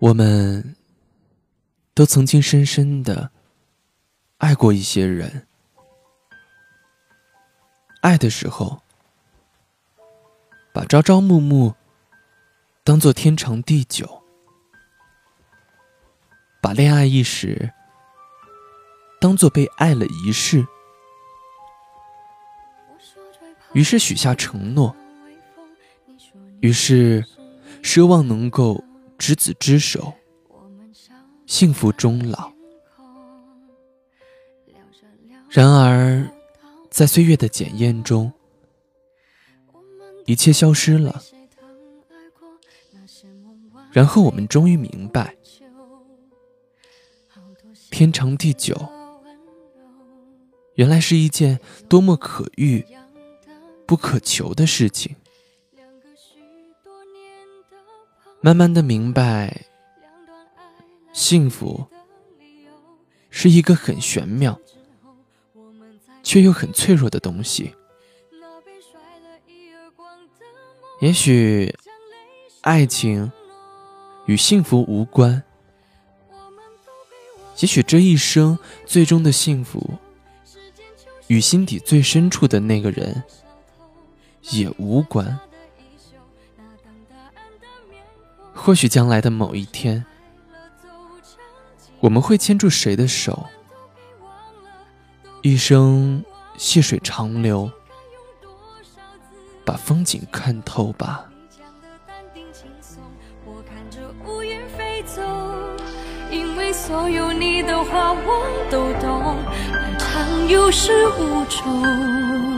我们都曾经深深的爱过一些人，爱的时候，把朝朝暮暮当做天长地久，把恋爱一时当做被爱了一世，于是许下承诺，于是奢望能够。执子之手，幸福终老。然而，在岁月的检验中，一切消失了。然后我们终于明白，天长地久，原来是一件多么可遇不可求的事情。慢慢的明白，幸福是一个很玄妙，却又很脆弱的东西。也许，爱情与幸福无关；也许这一生最终的幸福，与心底最深处的那个人也无关。或许将来的某一天，我们会牵住谁的手，一生细水长流，把风景看透吧。因为所有你的话我都懂，爱长有始无终。